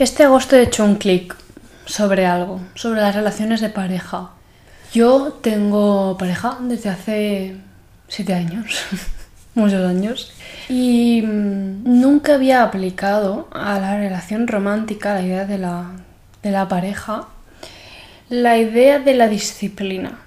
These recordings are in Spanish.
Este agosto he hecho un clic sobre algo, sobre las relaciones de pareja. Yo tengo pareja desde hace siete años, muchos años, y mm, nunca había aplicado a la relación romántica la idea de la, de la pareja, la idea de la disciplina.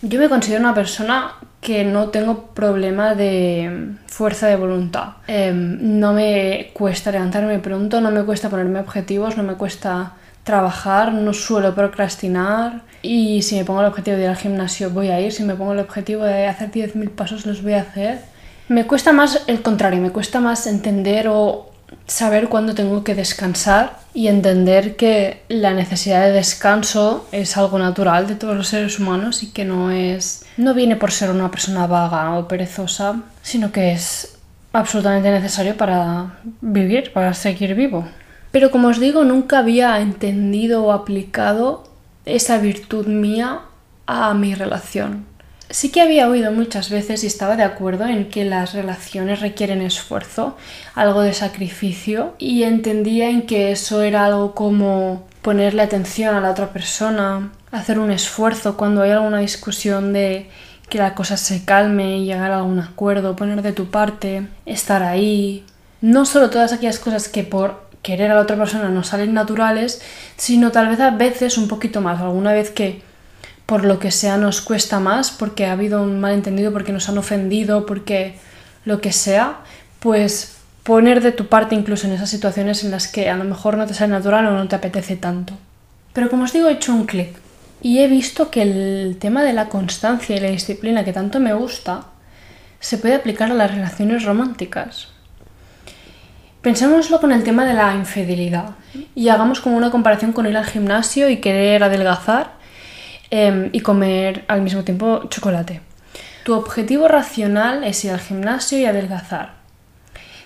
Yo me considero una persona que no tengo problema de fuerza de voluntad. Em, no me cuesta levantarme pronto, no me cuesta ponerme objetivos, no me cuesta trabajar, no suelo procrastinar y si me pongo el objetivo de ir al gimnasio voy a ir, si me pongo el objetivo de hacer 10.000 pasos los voy a hacer. Me cuesta más el contrario, me cuesta más entender o saber cuándo tengo que descansar y entender que la necesidad de descanso es algo natural de todos los seres humanos y que no es no viene por ser una persona vaga o perezosa, sino que es absolutamente necesario para vivir, para seguir vivo. Pero como os digo, nunca había entendido o aplicado esa virtud mía a mi relación. Sí que había oído muchas veces y estaba de acuerdo en que las relaciones requieren esfuerzo, algo de sacrificio, y entendía en que eso era algo como ponerle atención a la otra persona, hacer un esfuerzo cuando hay alguna discusión de que la cosa se calme y llegar a algún acuerdo, poner de tu parte, estar ahí. No solo todas aquellas cosas que por querer a la otra persona no salen naturales, sino tal vez a veces un poquito más, alguna vez que por lo que sea nos cuesta más, porque ha habido un malentendido, porque nos han ofendido, porque lo que sea, pues poner de tu parte incluso en esas situaciones en las que a lo mejor no te sale natural o no te apetece tanto. Pero como os digo, he hecho un clic y he visto que el tema de la constancia y la disciplina que tanto me gusta se puede aplicar a las relaciones románticas. Pensémoslo con el tema de la infidelidad y hagamos como una comparación con ir al gimnasio y querer adelgazar Em, y comer al mismo tiempo chocolate. Tu objetivo racional es ir al gimnasio y adelgazar.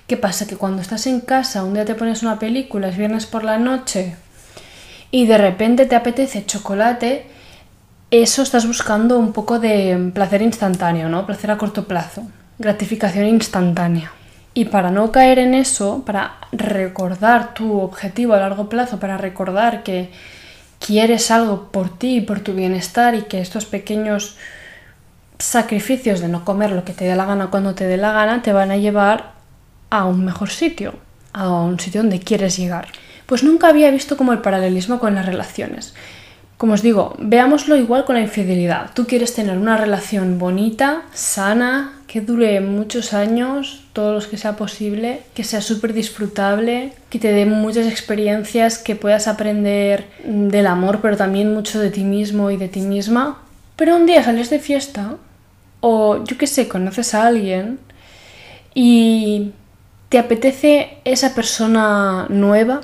¿Qué pasa? Que cuando estás en casa, un día te pones una película, es viernes por la noche y de repente te apetece chocolate, eso estás buscando un poco de placer instantáneo, ¿no? Placer a corto plazo, gratificación instantánea. Y para no caer en eso, para recordar tu objetivo a largo plazo, para recordar que quieres algo por ti y por tu bienestar y que estos pequeños sacrificios de no comer lo que te dé la gana cuando te dé la gana te van a llevar a un mejor sitio, a un sitio donde quieres llegar. Pues nunca había visto como el paralelismo con las relaciones. Como os digo, veámoslo igual con la infidelidad. Tú quieres tener una relación bonita, sana, que dure muchos años, todos los que sea posible, que sea súper disfrutable, que te dé muchas experiencias, que puedas aprender del amor, pero también mucho de ti mismo y de ti misma. Pero un día sales de fiesta o yo qué sé, conoces a alguien y te apetece esa persona nueva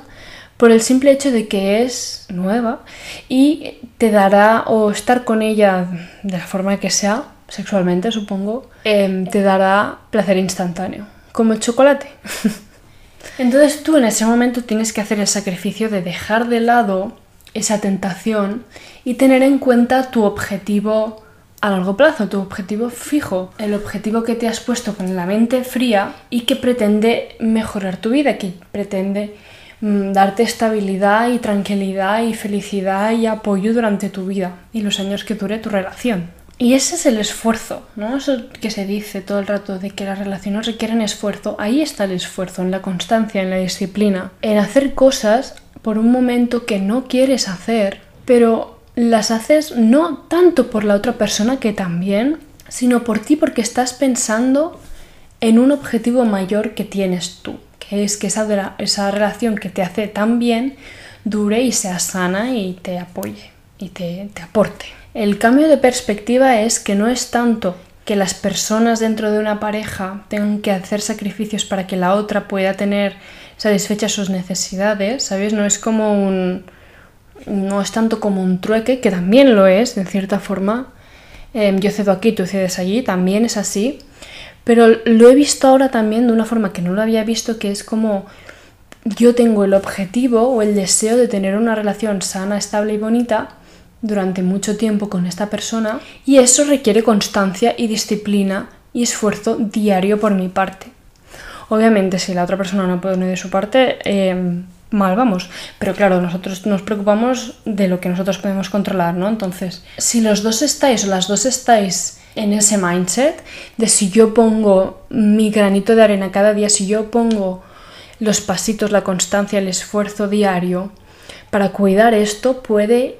por el simple hecho de que es nueva y te dará o estar con ella de la forma que sea sexualmente, supongo, em, te dará placer instantáneo, como el chocolate. Entonces tú en ese momento tienes que hacer el sacrificio de dejar de lado esa tentación y tener en cuenta tu objetivo a largo plazo, tu objetivo fijo, el objetivo que te has puesto con la mente fría y que pretende mejorar tu vida, que pretende darte estabilidad y tranquilidad y felicidad y apoyo durante tu vida y los años que dure tu relación. Y ese es el esfuerzo, ¿no? Eso que se dice todo el rato de que las relaciones requieren esfuerzo. Ahí está el esfuerzo, en la constancia, en la disciplina, en hacer cosas por un momento que no quieres hacer, pero las haces no tanto por la otra persona que también, sino por ti porque estás pensando en un objetivo mayor que tienes tú, es que esa, esa relación que te hace tan bien dure y sea sana y te apoye y te, te aporte. El cambio de perspectiva es que no es tanto que las personas dentro de una pareja tengan que hacer sacrificios para que la otra pueda tener satisfechas sus necesidades, ¿sabes? No es como un... no es tanto como un trueque, que también lo es, de cierta forma. Em, yo cedo aquí, tú cedes allí, también es así. Pero lo he visto ahora también de una forma que no lo había visto, que es como yo tengo el objetivo o el deseo de tener una relación sana, estable y bonita, durante mucho tiempo con esta persona y eso requiere constancia y disciplina y esfuerzo diario por mi parte. Obviamente si la otra persona no unir de su parte, em, mal vamos. Pero claro, nosotros nos preocupamos de lo que nosotros podemos controlar, ¿no? Entonces, si los dos estáis o las dos estáis en ese mindset de si yo pongo mi granito de arena cada día, si yo pongo los pasitos, la constancia, el esfuerzo diario para cuidar esto, puede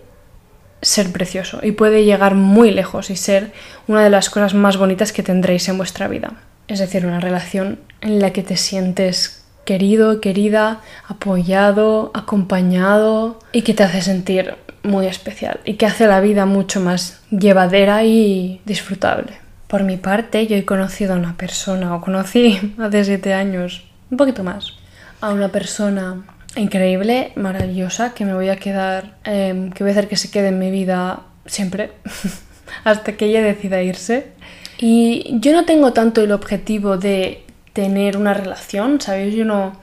ser precioso y puede llegar muy lejos y ser una de las cosas más bonitas que tendréis en vuestra vida. Es decir, una relación en la que te sientes querido, querida, apoyado, acompañado y que te hace sentir muy especial y que hace la vida mucho más llevadera y disfrutable. Por mi parte, yo he conocido a una persona, o conocí hace siete años, un poquito más, a una persona increíble, maravillosa, que me voy a quedar, em, que voy a hacer que se quede en mi vida siempre, hasta que ella decida irse. Y yo no tengo tanto el objetivo de tener una relación, ¿sabéis? Yo no,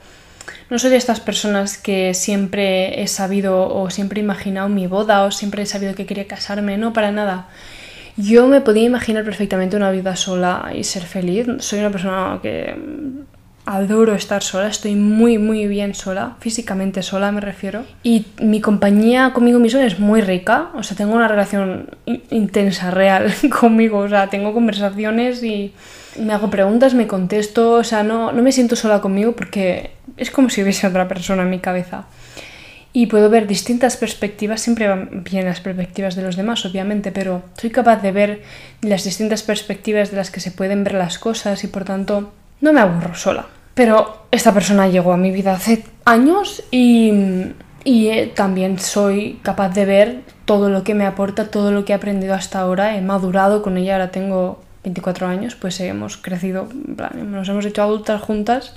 no soy de estas personas que siempre he sabido o siempre he imaginado mi boda o siempre he sabido que quería casarme, no, para nada. Yo me podía imaginar perfectamente una vida sola y ser feliz. Soy una persona que adoro estar sola, estoy muy muy bien sola, físicamente sola me refiero. Y mi compañía conmigo mismo es muy rica, o sea, tengo una relación intensa, real conmigo, o sea, tengo conversaciones y me hago preguntas, me contesto, o sea, no, no me siento sola conmigo porque es como si hubiese otra persona en mi cabeza. Y puedo ver distintas perspectivas, siempre van bien las perspectivas de los demás, obviamente, pero soy capaz de ver las distintas perspectivas de las que se pueden ver las cosas y por tanto no me aburro sola. Pero esta persona llegó a mi vida hace años y, eh, también soy capaz de ver todo lo que me aporta, todo lo que he aprendido hasta ahora. He madurado con ella, ahora tengo 24 años, pues hemos crecido, nos hemos hecho adultas juntas.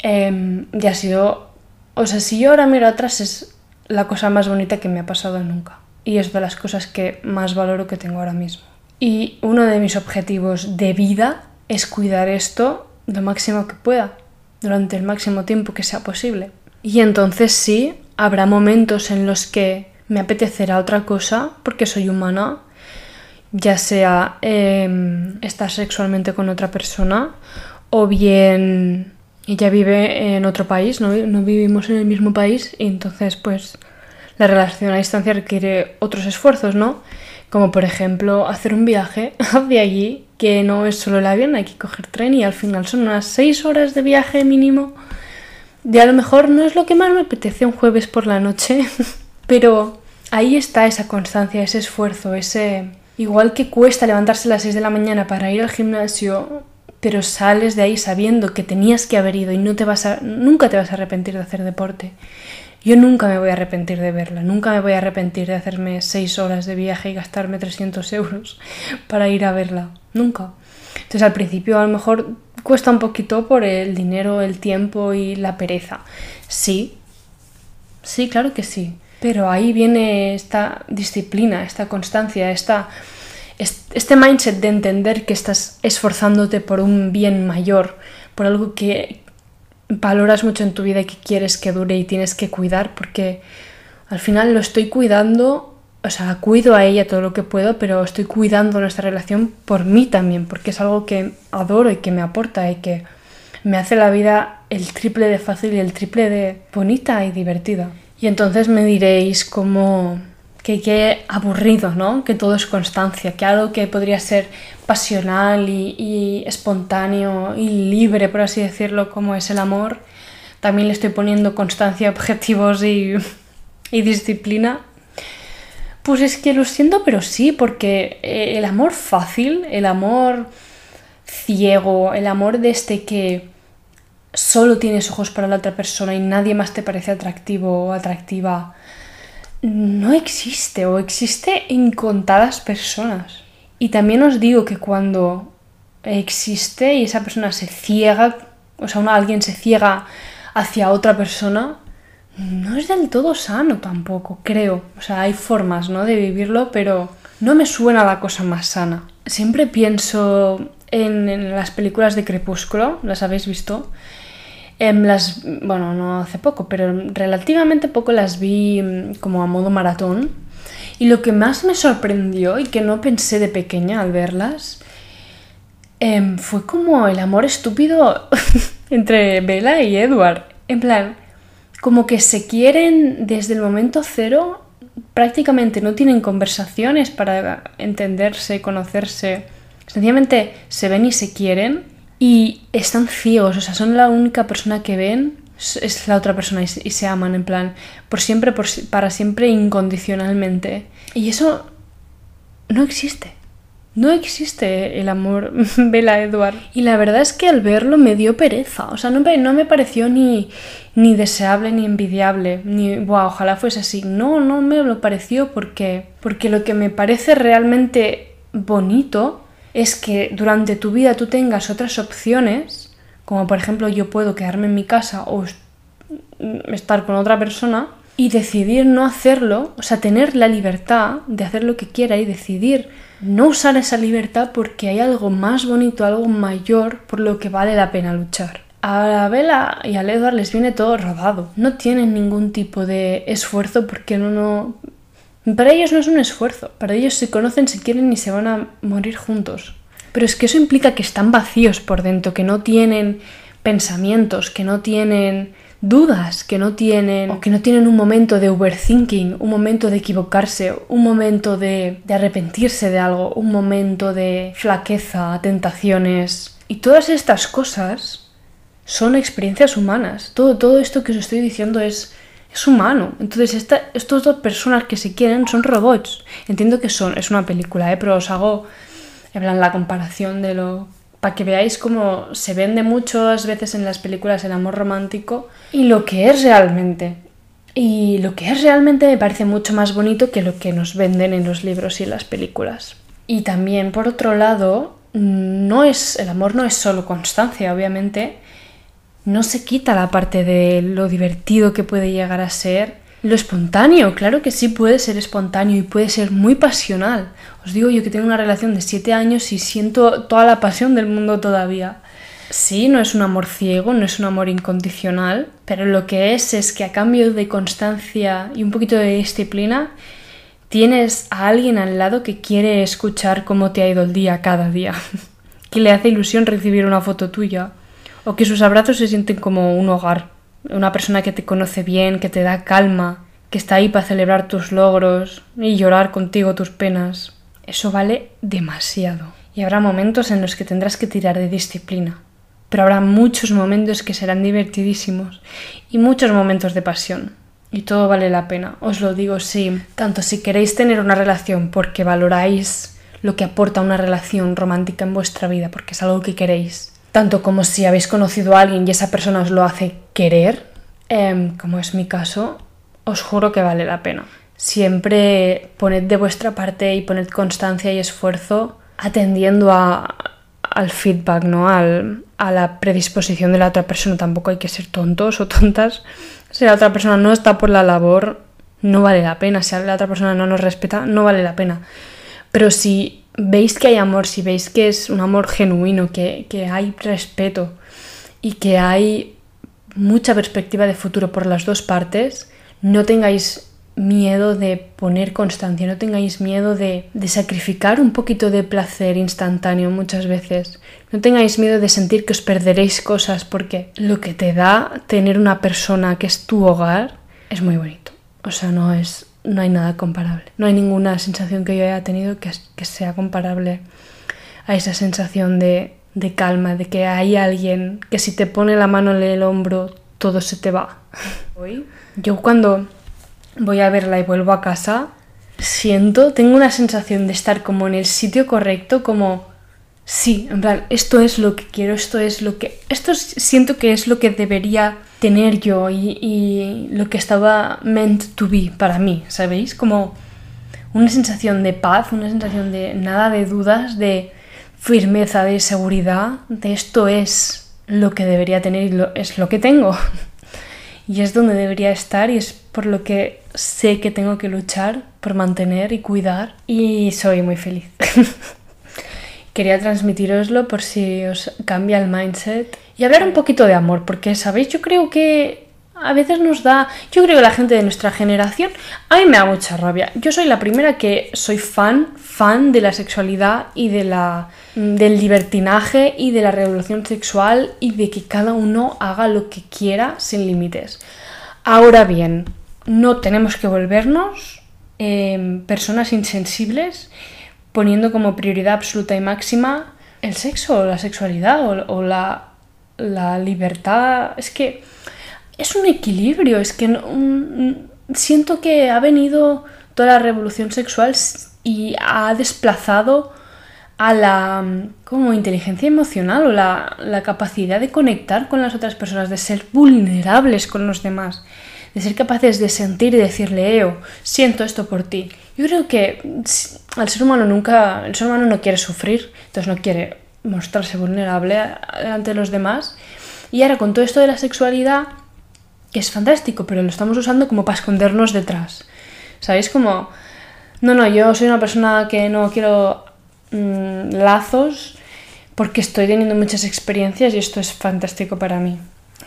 Em, y ha sido, o sea, si yo ahora miro atrás es la cosa más bonita que me ha pasado nunca. Y es de las cosas que más valoro que tengo ahora mismo. Y uno de mis objetivos de vida es cuidar esto lo máximo que pueda, durante el máximo tiempo que sea posible. Y entonces sí, habrá momentos en los que me apetecerá otra cosa, porque soy humana, ya sea em, estar sexualmente con otra persona, o bien ella vive en otro país, no, no vivimos en el mismo país, y entonces pues la relación a distancia requiere otros esfuerzos, ¿no? Como por ejemplo hacer un viaje hacia allí que no es solo el avión, hay que coger tren y al final son unas 6 horas de viaje mínimo. Y a lo mejor no es lo que más me apetece un jueves por la noche, pero ahí está esa constancia, ese esfuerzo, ese... Igual que cuesta levantarse a las 6 de la mañana para ir al gimnasio, pero sales de ahí sabiendo que tenías que haber ido y no te vas a, nunca te vas a arrepentir de hacer deporte. Yo nunca me voy a arrepentir de verla, nunca me voy a arrepentir de hacerme 6 horas de viaje y gastarme 300 euros para ir a verla nunca. Entonces al principio a lo mejor cuesta un poquito por el dinero, el tiempo y la pereza. Sí, sí, claro que sí. Pero ahí viene esta disciplina, esta constancia, esta, este mindset de entender que estás esforzándote por un bien mayor, por algo que valoras mucho en tu vida y que quieres que dure y tienes que cuidar, porque al final lo estoy cuidando o sea, cuido a ella todo lo que puedo, pero estoy cuidando nuestra relación por mí también, porque es algo que adoro y que me aporta y que me hace la vida el triple de fácil y el triple de bonita y divertida. Y entonces me diréis como que qué aburrido, ¿no? Que todo es constancia, que algo que podría ser pasional y, espontáneo y libre, por así decirlo, como es el amor, también le estoy poniendo constancia, objetivos y, y disciplina pues es que lo siento, pero sí, porque eh, el amor fácil, el amor ciego, el amor de este que solo tienes ojos para la otra persona y nadie más te parece atractivo o atractiva, no existe o existe en contadas personas. Y también os digo que cuando existe y esa persona se ciega, o sea, alguien se ciega hacia otra persona, no es del todo sano tampoco, creo. O sea, hay formas, ¿no? De vivirlo, pero no me suena la cosa más sana. Siempre pienso en, las películas de Crepúsculo, ¿las habéis visto? En las, bueno, no hace poco, pero relativamente poco las vi mm, como a modo maratón. Y lo que más me sorprendió y que no pensé de pequeña al verlas em, fue como el amor estúpido entre Bella y Edward. En plan, como que se quieren desde el momento cero, prácticamente no tienen conversaciones para entenderse, conocerse, sencillamente se ven y se quieren y están ciegos, o sea, son la única persona que ven es la otra persona y se, aman en plan por siempre, por, para siempre, incondicionalmente. Y eso no existe. No existe el amor Bella Edward. Y la verdad es que al verlo me dio pereza. O sea, no me, no me pareció ni, ni deseable ni envidiable. Ni, wow, ojalá fuese así. No, no me lo pareció porque, porque lo que me parece realmente bonito es que durante tu vida tú tengas otras opciones, como por ejemplo yo puedo quedarme en mi casa o estar con otra persona y decidir no hacerlo, o sea, tener la libertad de hacer lo que quiera y decidir no usar esa libertad porque hay algo más bonito, algo mayor por lo que vale la pena luchar. A la y a Edward les viene todo rodado. No tienen ningún tipo de esfuerzo porque no... Para ellos no es un esfuerzo. Para ellos se conocen, se quieren y se van a morir juntos. Pero es que eso implica que están vacíos por dentro, que no tienen pensamientos, que no tienen dudas que no tienen o que no tienen un momento de overthinking, un momento de equivocarse, un momento de, de arrepentirse de algo, un momento de flaqueza, tentaciones. Y todas estas cosas son experiencias humanas. Todo, todo esto que os estoy diciendo es, es humano. Entonces, esta, estas dos personas que se quieren son robots. Entiendo que son, es una película, ¿eh? pero os hago en la comparación de lo para que veáis cómo se vende muchas veces en las películas el amor romántico y lo que es realmente. Y lo que es realmente me parece mucho más bonito que lo que nos venden en los libros y en las películas. Y también, por otro lado, no es, el amor no es solo constancia, obviamente. No se quita la parte de lo divertido que puede llegar a ser lo espontáneo, claro que sí puede ser espontáneo y puede ser muy pasional. Os digo yo que tengo una relación de 7 años y siento toda la pasión del mundo todavía. Sí, no es un amor ciego, no es un amor incondicional, pero lo que es es que a cambio de constancia y un poquito de disciplina, tienes a alguien al lado que quiere escuchar cómo te ha ido el día cada día, que le hace ilusión recibir una foto tuya, o que sus abrazos se sienten como un hogar una persona que te conoce bien, que te da calma, que está ahí para celebrar tus logros y llorar contigo tus penas. Eso vale demasiado. Y habrá momentos en los que tendrás que tirar de disciplina. Pero habrá muchos momentos que serán divertidísimos y muchos momentos de pasión. Y todo vale la pena, os lo digo, sí. Tanto si queréis tener una relación porque valoráis lo que aporta una relación romántica en vuestra vida, porque es algo que queréis, tanto como si habéis conocido a alguien y esa persona os lo hace querer, em, como es mi caso, os juro que vale la pena. Siempre poned de vuestra parte y poned constancia y esfuerzo atendiendo a, al feedback, ¿no? Al, a la predisposición de la otra persona. Tampoco hay que ser tontos o tontas. Si la otra persona no está por la labor, no vale la pena. Si la otra persona no nos respeta, no vale la pena. Pero si veis que hay amor, si veis que es un amor genuino, que, que hay respeto y que hay mucha perspectiva de futuro por las dos partes, no tengáis miedo de poner constancia, no tengáis miedo de, de, sacrificar un poquito de placer instantáneo muchas veces. No tengáis miedo de sentir que os perderéis cosas porque lo que te da tener una persona que es tu hogar es muy bonito. O sea, no es no hay nada comparable. No hay ninguna sensación que yo haya tenido que, que sea comparable a esa sensación de, de calma, de que hay alguien que si te pone la mano en el hombro todo se te va. Yo cuando voy a verla y vuelvo a casa, siento, tengo una sensación de estar como en el sitio correcto, como sí, en plan, esto es lo que quiero, esto es lo que... Esto siento que es lo que debería tener yo y, lo que estaba meant to be para mí, ¿sabéis? Como una sensación de paz, una sensación de nada de dudas, de firmeza, de seguridad, de esto es lo que debería tener y es lo que tengo. y es donde debería estar y es por lo que sé que tengo que luchar por mantener y cuidar y soy muy feliz. quería transmitiroslo por si os cambia el mindset y hablar un poquito de amor, porque sabéis, yo creo que a veces nos da, yo creo que la gente de nuestra generación, a mí me da mucha rabia. Yo soy la primera que soy fan, fan de la sexualidad y de la del libertinaje y de la revolución sexual y de que cada uno haga lo que quiera sin límites. Ahora bien, no tenemos que volvernos em, personas insensibles poniendo como prioridad absoluta y máxima el sexo o la sexualidad o, la, la, libertad. Es que es un equilibrio, es que siento que ha venido toda la revolución sexual y ha desplazado a la como inteligencia emocional o la, la, capacidad de conectar con las otras personas, de ser vulnerables con los demás, de ser capaces de sentir y decirle, Eo, siento esto por ti. Yo creo que al ser humano nunca, el ser humano no quiere sufrir, entonces no quiere mostrarse vulnerable ante los demás. Y ahora con todo esto de la sexualidad, que es fantástico, pero lo estamos usando como para escondernos detrás. ¿Sabéis? Como, no, no, yo soy una persona que no quiero mm, lazos porque estoy teniendo muchas experiencias y esto es fantástico para mí.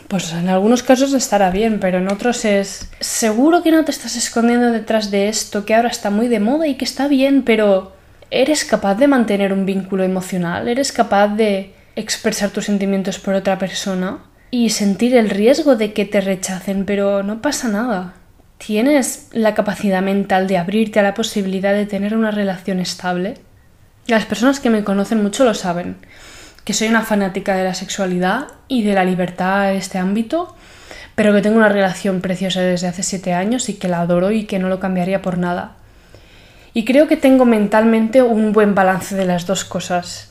Pues en algunos casos estará bien, pero en otros es seguro que no te estás escondiendo detrás de esto que ahora está muy de moda y que está bien, pero eres capaz de mantener un vínculo emocional, eres capaz de expresar tus sentimientos por otra persona y sentir el riesgo de que te rechacen, pero no pasa nada. ¿Tienes la capacidad mental de abrirte a la posibilidad de tener una relación estable? Las personas que me conocen mucho lo saben, que soy una fanática de la sexualidad y de la libertad en este ámbito, pero que tengo una relación preciosa desde hace siete años y que la adoro y que no lo cambiaría por nada. Y creo que tengo mentalmente un buen balance de las dos cosas.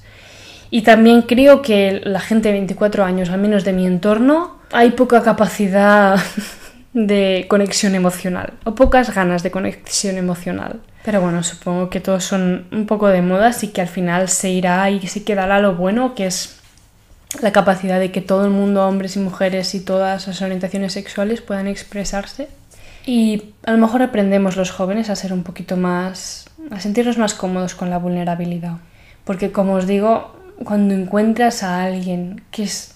Y también creo que la gente de 24 años, al menos de mi entorno, hay poca capacidad de conexión emocional o pocas ganas de conexión emocional. Pero bueno, supongo que todos son un poco de moda y que al final se irá y se quedará lo bueno, que es la capacidad de que todo el mundo, hombres y mujeres y todas las orientaciones sexuales puedan expresarse. Y a lo mejor aprendemos los jóvenes a ser un poquito más, a sentirnos más cómodos con la vulnerabilidad. Porque como os digo, cuando encuentras a alguien que es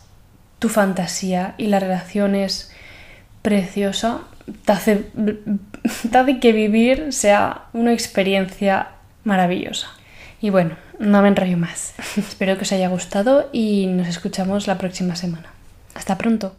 tu fantasía y la relación es preciosa, te hace, que vivir sea una experiencia maravillosa. Y bueno, no me enrollo más. Espero que os haya gustado y nos escuchamos la próxima semana. Hasta pronto.